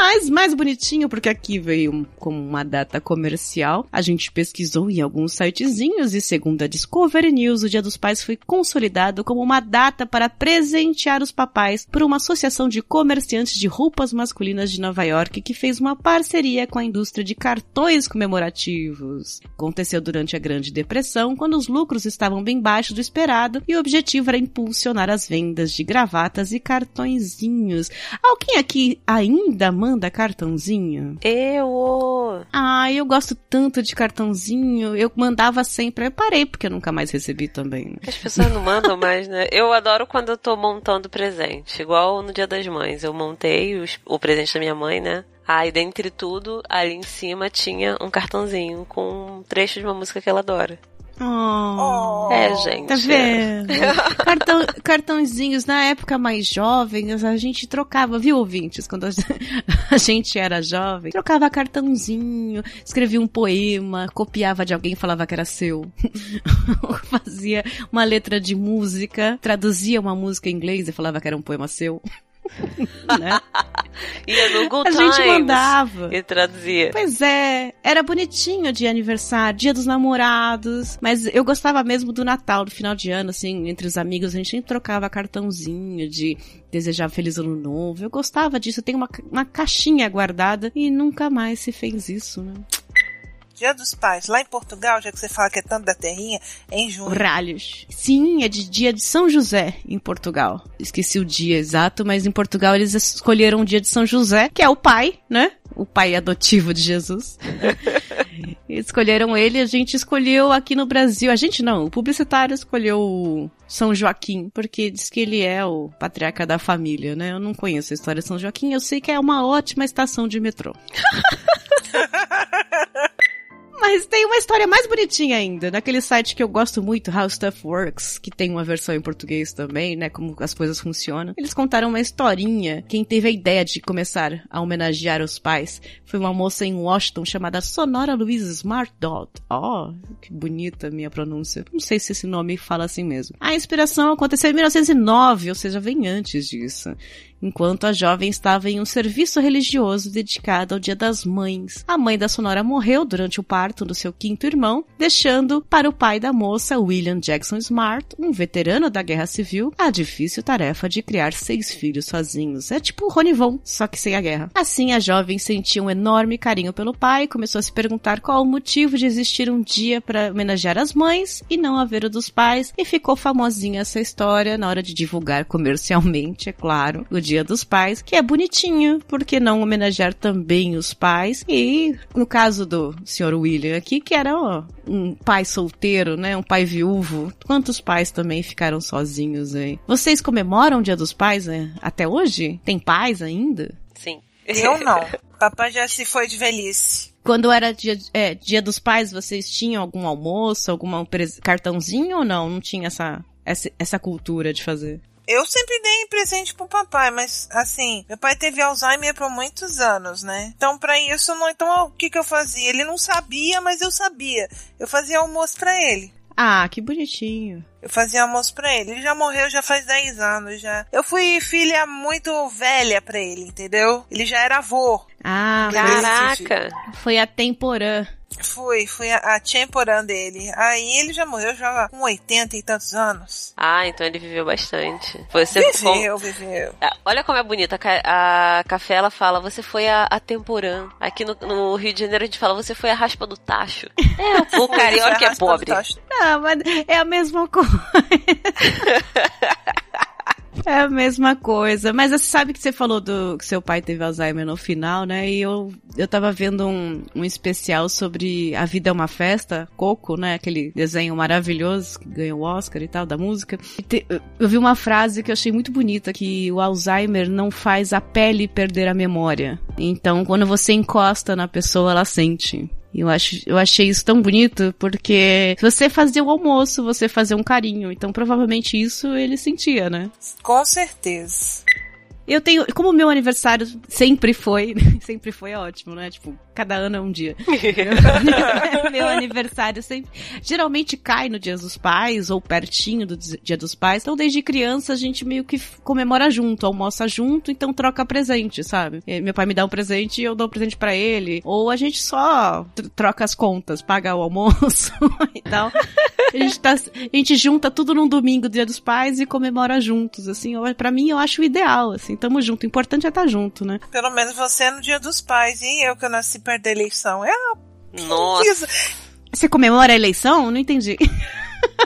S1: Mas mais bonitinho, porque aqui veio como uma data comercial. A gente pesquisou em alguns sitezinhos e segundo a Discovery News, o Dia dos Pais foi consolidado como uma data para presentear os papais por uma associação de comerciantes de roupas masculinas de Nova York que fez uma parceria com a indústria de cartões comemorativos. Aconteceu durante a Grande Depressão, quando os lucros estavam bem baixo do esperado e o objetivo era impulsionar as vendas de gravatas e cartõezinhos. Alguém aqui ainda manda manda cartãozinho?
S2: Eu.
S1: Ah, eu gosto tanto de cartãozinho. Eu mandava sempre. Eu parei porque eu nunca mais recebi também.
S2: As pessoas não mandam mais, né? Eu adoro quando eu tô montando presente. Igual no Dia das Mães. Eu montei os, o presente da minha mãe, né? Aí, dentre tudo, ali em cima tinha um cartãozinho com um trecho de uma música que ela adora.
S1: Oh,
S2: É, gente.
S1: Tá vendo? Cartão, cartãozinhos, na época mais jovem, a gente trocava, viu, ouvintes? Quando a, gente era jovem, trocava cartãozinho, escrevia um poema, copiava de alguém e falava que era seu. Fazia uma letra de música, traduzia uma música em inglês e falava que era um poema seu. né?
S2: Ia no Google
S1: A
S2: Times
S1: gente mandava.
S2: e traduzia.
S1: Pois é, era bonitinho de aniversário, dia dos namorados, mas eu gostava mesmo do Natal, do final de ano, assim, entre os amigos, a gente sempre trocava cartãozinho de desejar feliz ano novo. Eu gostava disso, eu tenho uma, uma caixinha guardada e nunca mais se fez isso, né?
S3: Dia dos Pais, lá em Portugal, já que você fala que é tanto da terrinha, é em junho.
S1: Ralhos. Sim, é de dia de São José em Portugal. Esqueci o dia exato, mas em Portugal eles escolheram o dia de São José, que é o pai, né? O pai adotivo de Jesus. Escolheram ele, a gente escolheu aqui no Brasil. A gente não, o publicitário escolheu o São Joaquim, porque diz que ele é o patriarca da família, né? Eu não conheço a história de São Joaquim, eu sei que é uma ótima estação de metrô. Mas tem uma história mais bonitinha ainda, naquele site que eu gosto muito, How Stuff Works, que tem uma versão em português também, né, como as coisas funcionam. Eles contaram uma historinha. Quem teve a ideia de começar a homenagear os pais foi uma moça em Washington chamada Sonora Louise Smart Dot. Oh, que bonita a minha pronúncia. Não sei se esse nome fala assim mesmo. A inspiração aconteceu em 1909, ou seja, vem antes disso enquanto a jovem estava em um serviço religioso dedicado ao Dia das Mães. A mãe da Sonora morreu durante o parto do seu quinto irmão, deixando para o pai da moça, William Jackson Smart, um veterano da Guerra Civil, a difícil tarefa de criar seis filhos sozinhos. É tipo Ronivon, só que sem a guerra. Assim, a jovem sentia um enorme carinho pelo pai e começou a se perguntar qual o motivo de existir um dia para homenagear as mães e não haver o dos pais, e ficou famosinha essa história na hora de divulgar comercialmente, é claro, o Dia dos Pais, que é bonitinho, porque não homenagear também os pais? E no caso do Sr. William aqui, que era ó, um pai solteiro, né, um pai viúvo, quantos pais também ficaram sozinhos aí? Vocês comemoram o Dia dos Pais né? até hoje? Tem pais ainda?
S2: Sim.
S3: Eu não. Papai já se foi de velhice.
S1: Quando era dia, é, dia dos pais, vocês tinham algum almoço, algum cartãozinho ou não? Não tinha essa, essa, essa cultura de fazer?
S3: Eu sempre dei presente pro papai, mas assim, meu pai teve Alzheimer por muitos anos, né? Então, para isso, não, então o que que eu fazia? Ele não sabia, mas eu sabia. Eu fazia almoço para ele.
S1: Ah, que bonitinho.
S3: Eu fazia almoço pra ele. Ele já morreu já faz 10 anos já. Eu fui filha muito velha pra ele, entendeu? Ele já era avô.
S1: Ah,
S2: Caraca!
S1: Foi a temporã.
S3: Fui, fui a, a temporã dele. Aí ele já morreu já com 80 e tantos anos.
S2: Ah, então ele viveu bastante. Você
S3: viveu, viveu.
S2: Olha como é bonita. A, a Café, ela fala, você foi a, a temporã. Aqui no, no, Rio de Janeiro a gente fala, você foi a raspa do tacho. É, o carioca que é pobre.
S1: Não, mas é a mesma coisa. É a mesma coisa. Mas você sabe que você falou do que seu pai teve Alzheimer no final, né? E eu, eu tava vendo um, um especial sobre A Vida é uma Festa, Coco, né? Aquele desenho maravilhoso que ganhou o Oscar e tal, da música. Te, eu vi uma frase que eu achei muito bonita, que o Alzheimer não faz a pele perder a memória. Então, quando você encosta na pessoa, ela sente. Eu, acho, eu achei isso tão bonito, porque você fazia o almoço, você fazia um carinho. Então, provavelmente isso ele sentia, né?
S3: Com certeza.
S1: Eu tenho, como o meu aniversário sempre foi, sempre foi ótimo, né? Tipo, cada ano é um dia. meu, meu aniversário sempre, geralmente cai no Dia dos Pais ou pertinho do Dia dos Pais. Então, desde criança a gente meio que comemora junto, almoça junto, então troca presente, sabe? Meu pai me dá um presente e eu dou um presente para ele, ou a gente só troca as contas, paga o almoço e tal. A gente, tá, a gente junta tudo num domingo, Dia dos Pais, e comemora juntos, assim. para mim, eu acho o ideal, assim tamo junto. O importante é estar tá junto, né?
S3: Pelo menos você é no dia dos pais e eu que eu nasci perto da eleição. É
S2: Nossa.
S1: Você comemora a eleição? Não entendi.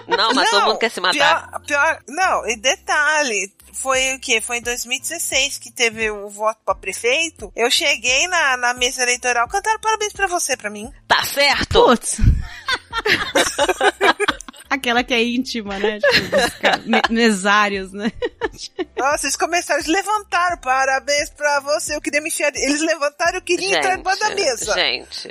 S2: Não, mas não, todo mundo quer se matar.
S3: Pior, pior, não, e detalhe, foi o quê? Foi em 2016 que teve o voto pra prefeito. Eu cheguei na, na mesa eleitoral, cantaram parabéns pra você, pra mim.
S2: Tá certo?
S1: Putz. Aquela que é íntima, né? Tipo, me- mesários, né?
S3: Nossa, eles começaram, eles levantaram, parabéns pra você. Eu queria me enfiar. Eles levantaram, eu queria entrar debaixo da mesa.
S2: gente.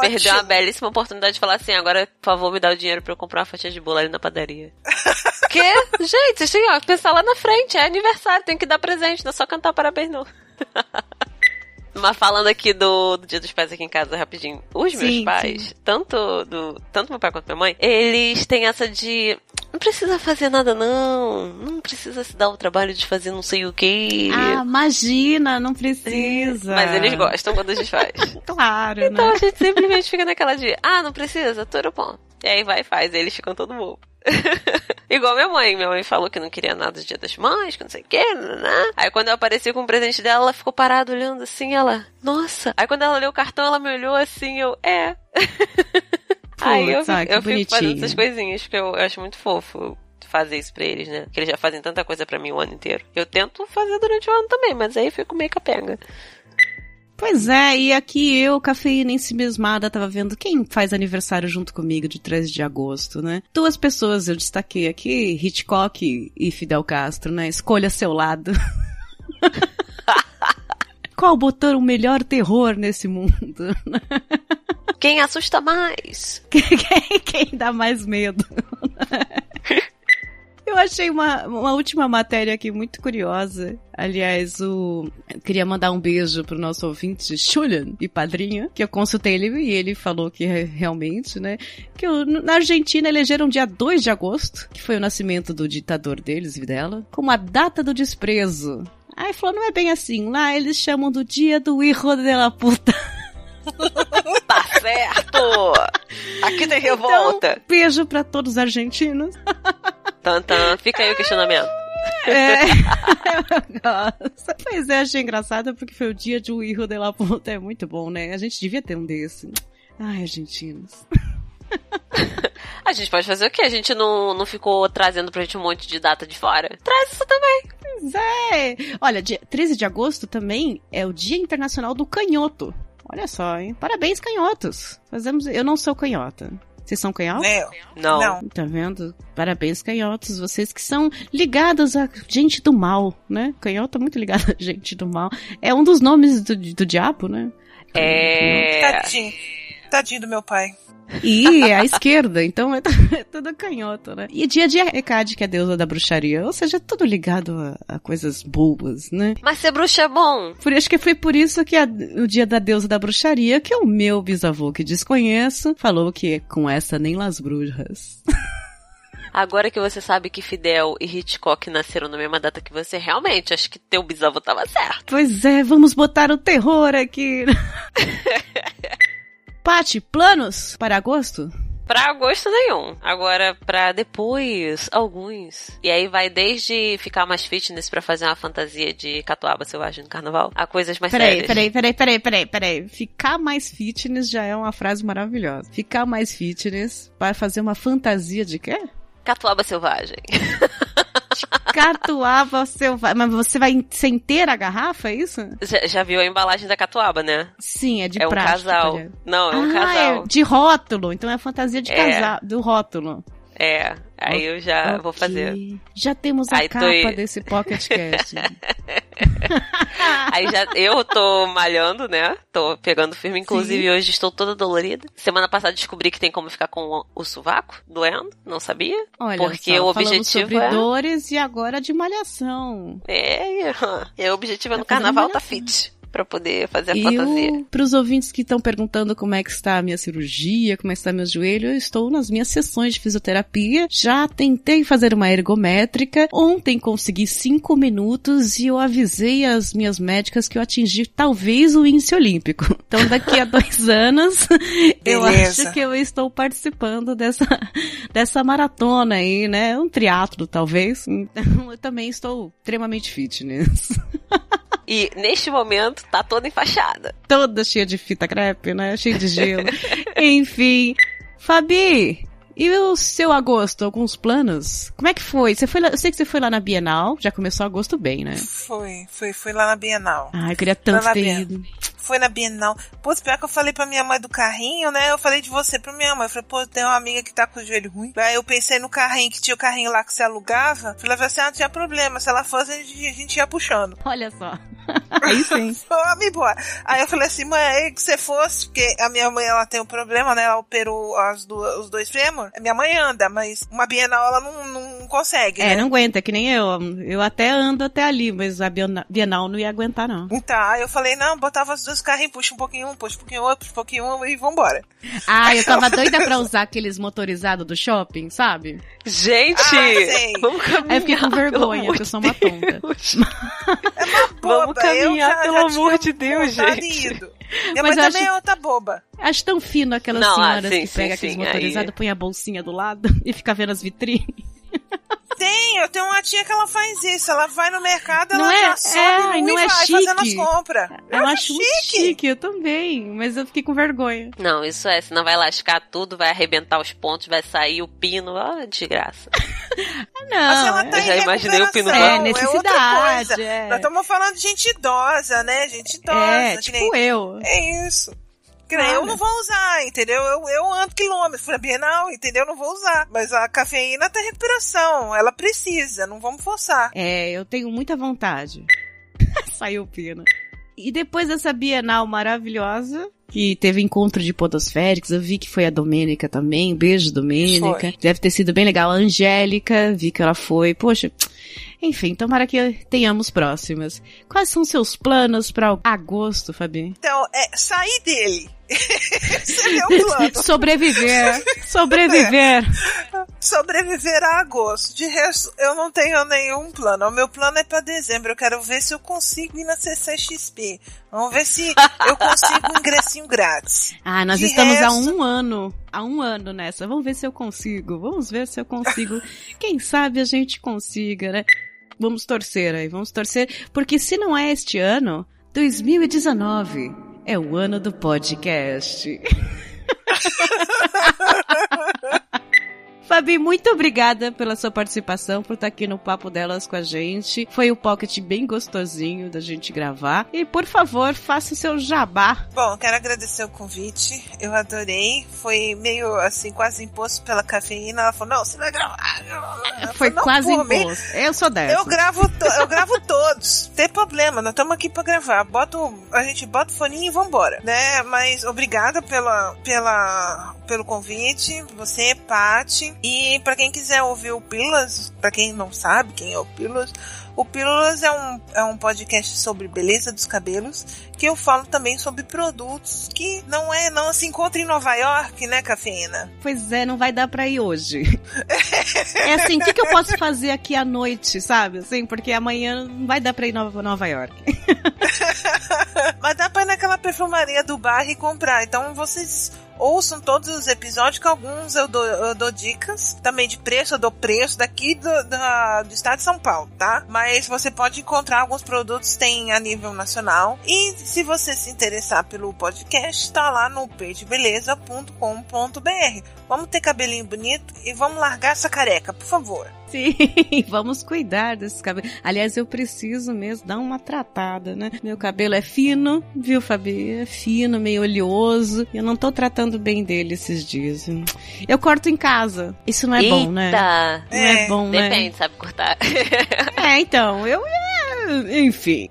S2: Perdeu uma belíssima oportunidade de falar assim, agora, por favor, me dá o dinheiro pra eu comprar uma fatia de bolo ali na padaria. que? Gente, vocês têm que pensar lá na frente, é aniversário, tem que dar presente, não é só cantar parabéns, não. Mas falando aqui do, do Dia dos Pais aqui em casa, rapidinho. Os meus
S1: Sim,
S2: pais,
S1: sim.
S2: tanto do tanto meu pai quanto minha mãe, eles têm essa de não precisa fazer nada não, não precisa se dar o trabalho de fazer não sei o que.
S1: Ah, imagina, não precisa.
S2: Mas eles gostam quando a gente faz.
S1: Claro,
S2: Então
S1: né?
S2: a gente simplesmente fica naquela de, ah, não precisa, tudo bom. E aí vai e faz, e eles ficam todo bobo. Igual minha mãe. Minha mãe falou que não queria nada do dia das mães, que não sei o que, Aí quando eu apareci com o presente dela, ela ficou parada olhando assim, ela, nossa. Aí quando ela leu o cartão, ela me olhou assim, eu, é. aí eu,
S1: que
S2: eu fico fazendo essas coisinhas, porque eu, eu acho muito fofo fazer isso pra eles, né? Que eles já fazem tanta coisa pra mim o ano inteiro. Eu tento fazer durante o ano também, mas aí eu fico meio capenga.
S1: Pois é, e aqui eu, cafeína ensimismada, tava vendo quem faz aniversário junto comigo de 13 de agosto, né? Duas pessoas eu destaquei aqui, Hitchcock e Fidel Castro, né? Escolha seu lado. Qual botou o melhor terror nesse mundo?
S2: Quem assusta mais?
S1: quem, quem dá mais medo? Eu achei uma, uma última matéria aqui muito curiosa. Aliás, o eu queria mandar um beijo pro nosso ouvinte Julian e padrinho, que eu consultei ele e ele falou que re- realmente, né, que o- na Argentina elegeram dia 2 de agosto, que foi o nascimento do ditador deles, Videla, como a data do desprezo. Aí falou, não é bem assim, lá eles chamam do dia do hijo de la puta.
S2: Tá certo! Aqui tem revolta.
S1: Então, beijo pra todos os argentinos.
S2: Tantan, fica aí o questionamento.
S1: É, eu gosto. Pois é, achei engraçado porque foi o dia de um Hijo de la Puta. É muito bom, né? A gente devia ter um desse. Ai, argentinos.
S2: A gente pode fazer o quê? A gente não, não ficou trazendo pra gente um monte de data de fora? Traz isso também.
S1: Pois é. Olha, dia 13 de agosto também é o Dia Internacional do Canhoto. Olha só, hein? Parabéns, canhotos. Fazemos. Eu não sou canhota. Vocês são canhotos?
S2: Não.
S3: Não.
S1: Tá vendo? Parabéns, canhotos. Vocês que são ligados a gente do mal, né? Canhota muito ligado a gente do mal. É um dos nomes do, do diabo, né?
S2: É.
S3: Tadinho. Tadinho do meu pai.
S1: E a esquerda, então é, é tudo canhoto, né? E dia de Hecate, que é a deusa da bruxaria, ou seja, é tudo ligado a, a coisas boas, né?
S2: Mas ser bruxa é bom.
S1: Por acho que foi por isso que a- o dia da deusa da bruxaria, que o meu bisavô, que desconheço, falou que com essa nem las bruxas.
S2: Agora que você sabe que Fidel e Hitchcock nasceram na mesma data que você, realmente, acho que teu bisavô tava certo.
S1: Pois é, vamos botar o terror aqui. Pati, planos para agosto?
S2: Pra agosto nenhum. Agora, pra depois, alguns. E aí vai desde ficar mais fitness pra fazer uma fantasia de catuaba selvagem no carnaval, a coisas mais
S1: Peraí,
S2: sérias.
S1: peraí, peraí, peraí, peraí, peraí. Ficar mais fitness já é uma frase maravilhosa. Ficar mais fitness para fazer uma fantasia de quê?
S2: Catuaba selvagem.
S1: Catuaba selvagem. Mas você vai sem ter a garrafa, é isso?
S2: Já, já viu a embalagem da catuaba, né?
S1: Sim, é de
S2: é um casal.
S1: olha.
S2: Não, é um
S1: ah,
S2: casal.
S1: é de rótulo. Então é a fantasia de
S2: É.
S1: casal, do rótulo.
S2: É. Aí eu já vou
S1: Ok.
S2: fazer.
S1: Já temos a
S2: Aí tô
S1: capa
S2: aí.
S1: desse Pocket Cast.
S2: Aí já eu tô malhando, né? Tô pegando firme. Inclusive, hoje estou toda dolorida. Semana passada descobri que tem como ficar com o, sovaco doendo. Não sabia.
S1: Olha
S2: Porque
S1: só,
S2: o objetivo
S1: sobre
S2: é-
S1: dores e agora de malhação.
S2: É, é o objetivo é no
S1: Tá
S2: carnaval tá fit. Pra poder fazer a fantasia.
S1: Eu, para os ouvintes que estão perguntando como é que está a minha cirurgia, como é que está meu joelho, eu estou nas minhas sessões de fisioterapia. Já tentei fazer uma ergométrica. Ontem consegui cinco minutos e eu avisei as minhas médicas que eu atingi talvez o índice olímpico. Então daqui a dois anos eu
S3: Beleza.
S1: acho que eu estou participando dessa, dessa maratona aí, né? Um triatlo talvez. Então eu também estou extremamente fitness.
S2: E neste momento tá toda enfaixada.
S1: toda cheia de fita crepe, né? Cheia de gelo. Enfim. Fabi, E o seu agosto, alguns planos? Como é que foi? Você foi lá, eu sei que você foi lá na Bienal, já começou agosto bem, né?
S3: Foi, foi, fui lá na Bienal.
S1: Ah, eu queria tanto ter ido.
S3: Foi na Bienal. Putz, pior que eu falei pra minha mãe do carrinho, né? Eu falei de você pra minha mãe. Eu falei, pô, tem uma amiga que tá com o joelho ruim. Aí eu pensei no carrinho, que tinha o carrinho lá que você alugava. Falei assim, ah, não tinha problema. Se ela fosse, a gente, a gente ia puxando.
S1: Olha só. Aí sim.
S3: Ô, me boa. Aí eu falei assim, mãe, aí que você fosse, porque a minha mãe, ela tem um problema, né? Ela operou as duas, os dois fêmur. A minha mãe anda, mas uma Bienal ela não, não consegue,
S1: É,
S3: né?
S1: não aguenta, que nem eu. Eu até ando até ali, mas a Biena- Bienal não ia aguentar, não.
S3: Então, aí eu falei, não, botava os carrinhos, puxa um pouquinho um, puxa um pouquinho outro, puxa um pouquinho um e vambora.
S1: Ah, eu tava doida pra usar aqueles motorizados do shopping, sabe?
S2: Gente,
S3: Ah, sei.
S2: vamos caminhar.
S1: Aí eu fiquei com vergonha, porque eu sou uma tonta.
S2: Deus.
S3: É uma boba.
S2: Vamos caminhar,
S3: eu já,
S2: pelo
S3: já
S2: amor de Deus, gente.
S3: ido. Minha
S1: Mas
S3: mãe
S1: eu
S3: também
S1: acho-
S3: é outra boba.
S1: Acho tão fino aquelas
S2: Não, ah,
S1: senhoras
S2: sim,
S1: que
S2: sim,
S1: pegam aqueles
S2: sim,
S1: motorizados, põe a bolsinha do lado e fica vendo as vitrines.
S3: Tem, eu tenho uma tia que ela faz isso. Ela vai no mercado,
S1: Não
S3: ela
S1: é-
S3: já sobe
S1: é,
S3: e
S1: não é
S3: vai fazendo as
S1: chique.
S3: compras.
S1: Eu,
S3: acho
S1: acho muito chique, eu também, mas eu fiquei com vergonha.
S2: Não, isso é, senão vai lascar tudo, vai arrebentar os pontos, vai sair o pino, ó, de graça.
S3: Mas
S1: Não,
S3: ela
S1: é-
S3: tá
S2: eu já imaginei o pino
S1: é
S2: dela.
S1: necessidade. É,
S3: Nós estamos falando de gente idosa, né? Gente idosa.
S1: é tipo
S3: nem-
S1: eu.
S3: É isso. Eu não vou usar, entendeu? Eu, eu ando quilômetros pra Bienal, entendeu? Eu não vou usar. Mas a cafeína tá em recuperação. Ela precisa, não vamos forçar.
S1: É, eu tenho muita vontade. Saiu pino. E depois dessa Bienal maravilhosa, que teve encontro de podosféricos, eu vi que foi a Domênica também, beijo Domênica.
S3: Foi.
S1: Deve ter sido bem legal. A Angélica, vi que ela foi. Poxa, enfim, tomara que tenhamos próximas. Quais são seus planos para agosto, Fabi?
S3: Então, é sair dele. Esse é meu plano.
S1: Sobreviver. Sobreviver.
S3: Sobreviver a agosto. De resto, eu não tenho nenhum plano. O meu plano é pra dezembro. Eu quero ver se eu consigo ir na CCXP. Vamos ver se eu consigo um ingressinho grátis.
S1: Ah, nós
S3: De
S1: estamos há
S3: resto-
S1: um ano, há um ano nessa. Vamos ver se eu consigo. Vamos ver se eu consigo. Quem sabe a gente consiga, né? Vamos torcer aí, vamos torcer, porque se não é este ano, 2019 é o ano do podcast. Fabi, muito obrigada pela sua participação, por estar aqui no Papo Delas com a gente. Foi um pocket bem gostosinho da gente gravar. E, por favor, faça o seu jabá
S3: Bom, quero agradecer o convite. Eu adorei. Foi meio assim, quase imposto pela cafeína. Ela falou: não, você vai gravar. Eu
S1: Foi
S3: falei, "Não,
S1: quase
S3: por mim,
S1: imposto. Eu sou dessa.
S3: Eu gravo, to- eu gravo todos. Não tem problema, nós estamos aqui pra gravar. Bota o- a gente bota o foninho e vambora, né? Mas obrigada pela, pela, pelo convite. Você, Paty. E pra quem quiser ouvir o Pílulas, pra quem não sabe quem é o Pílulas, o Pílulas é um, é um podcast sobre beleza dos cabelos, que eu falo também sobre produtos que não é, não se encontra em Nova York, né, Cafeína?
S1: Pois é, não vai dar pra ir hoje. é assim, o que, que eu posso fazer aqui à noite, sabe? Assim, porque amanhã não vai dar pra ir Nova, Nova York.
S3: Mas dá pra ir naquela perfumaria do bairro e comprar. Então vocês ouçam todos os episódios, que alguns eu dou, eu dou dicas também de preço, eu dou preço daqui do, da- do estado de São Paulo, tá? Mas você pode encontrar alguns produtos tem a nível nacional. E se você se interessar pelo podcast, tá lá no peixebeleza.com.br. Vamos ter cabelinho bonito e vamos largar essa careca, por favor.
S1: Sim, vamos cuidar desses cabelos. Aliás, eu preciso mesmo dar uma tratada, né? Meu cabelo é fino, viu, Fabi? É fino, meio oleoso. Eu não tô tratando bem dele esses dias. Eu corto em casa. Isso não é bom, né?
S2: Eita.
S1: Não é
S3: É,
S1: bom, né?
S2: Depende, sabe cortar.
S1: É, então, eu. é, Enfim.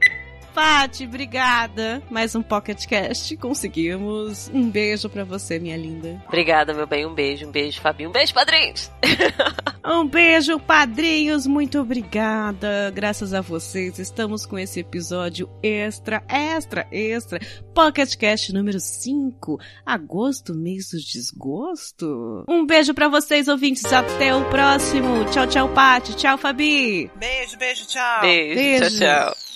S1: Pati, obrigada. Mais um Pocket Cast. Conseguimos. Um beijo pra você, minha linda.
S2: Obrigada, meu bem. Um beijo, um beijo, Fabinho. Um beijo, padrinhos.
S1: Um beijo, padrinhos. Muito obrigada. Graças a vocês, estamos com esse episódio extra, extra, extra. Pocket Cast número 5. Agosto, mês do desgosto. Um beijo pra vocês, ouvintes. Até o próximo. Tchau, tchau, Pati. Tchau, Fabi.
S3: Beijo, beijo, tchau.
S2: Beijo.
S1: Beijo.
S2: Tchau, tchau.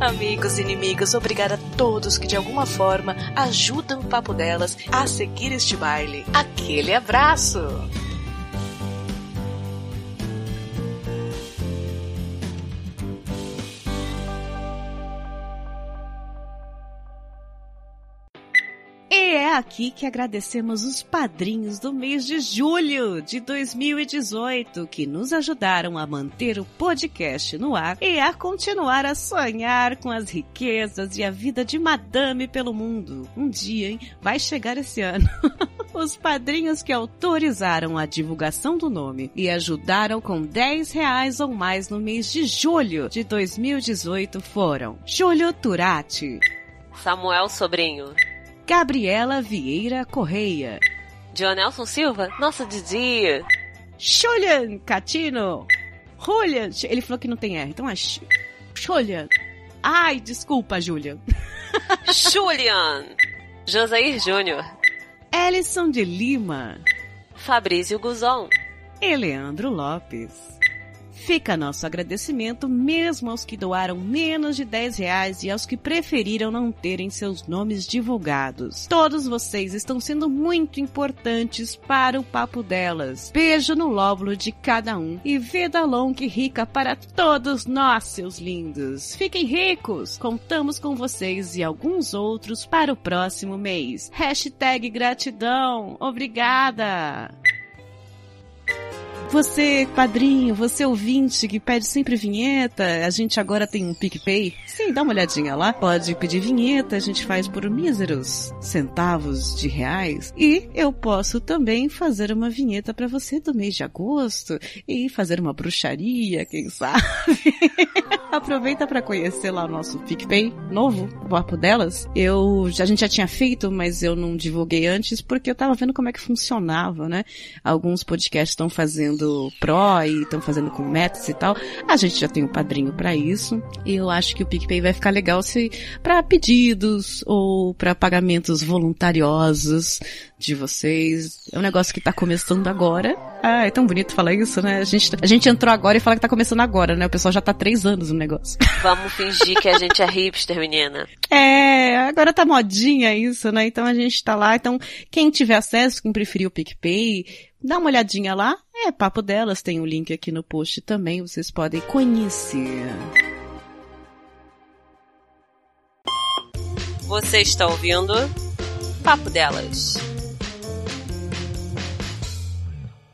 S4: Amigos e inimigos, obrigada a todos que de alguma forma ajudam o Papo Delas a seguir este baile. Aquele abraço!
S1: É aqui que agradecemos os padrinhos do mês de julho de 2018 que nos ajudaram a manter o podcast no ar e a continuar a sonhar com as riquezas e a vida de madame pelo mundo. Um dia, hein? Vai chegar esse ano. Os padrinhos que autorizaram a divulgação do nome e ajudaram com 10 reais ou mais no mês de julho de 2018 foram Júlio Turati,
S2: Samuel Sobrinho.
S1: Gabriela Vieira Correia,
S2: Dionelson Silva? Nossa, Didi.
S1: Julian Catino, Julian, ele falou que não tem R, então é Julian. Ai, desculpa, Julian.
S2: Julian. Josair Júnior.
S1: Ellison de Lima
S2: Fabrício Guzon.
S1: e Leandro Lopes. Fica nosso agradecimento mesmo aos que doaram menos de 10 reais e aos que preferiram não terem seus nomes divulgados. Todos vocês estão sendo muito importantes para o papo delas. Beijo no lóbulo de cada um e vida longa e rica para todos nós, seus lindos. Fiquem ricos! Contamos com vocês e alguns outros para o próximo mês. Hashtag gratidão. Obrigada! Você, padrinho, você ouvinte que pede sempre vinheta, a gente agora tem um PicPay. Sim, dá uma olhadinha lá. Pode pedir vinheta, a gente faz por míseros centavos de reais. E eu posso também fazer uma vinheta para você do mês de agosto e fazer uma bruxaria, quem sabe. Aproveita para conhecer lá o nosso PicPay novo, o Papo Delas. Eu, a gente já tinha feito, mas eu não divulguei antes porque eu tava vendo como é que funcionava, né? Alguns podcasts estão fazendo Pro e estão fazendo com metas e tal. A gente já tem um padrinho para isso. E eu acho que o PicPay vai ficar legal se para pedidos ou para pagamentos voluntariosos de vocês. É um negócio que tá começando agora. Ah, é tão bonito falar isso, né? A gente, a gente entrou agora e fala que tá começando agora, né? O pessoal já tá três anos no negócio.
S2: Vamos fingir que a gente é hipster, menina.
S1: É, agora tá modinha isso, né? Então a gente tá lá. Então, quem tiver acesso, quem preferir o PicPay, dá uma olhadinha lá. É, Papo Delas tem o um link aqui no post também, vocês podem conhecer.
S2: Você está ouvindo Papo Delas.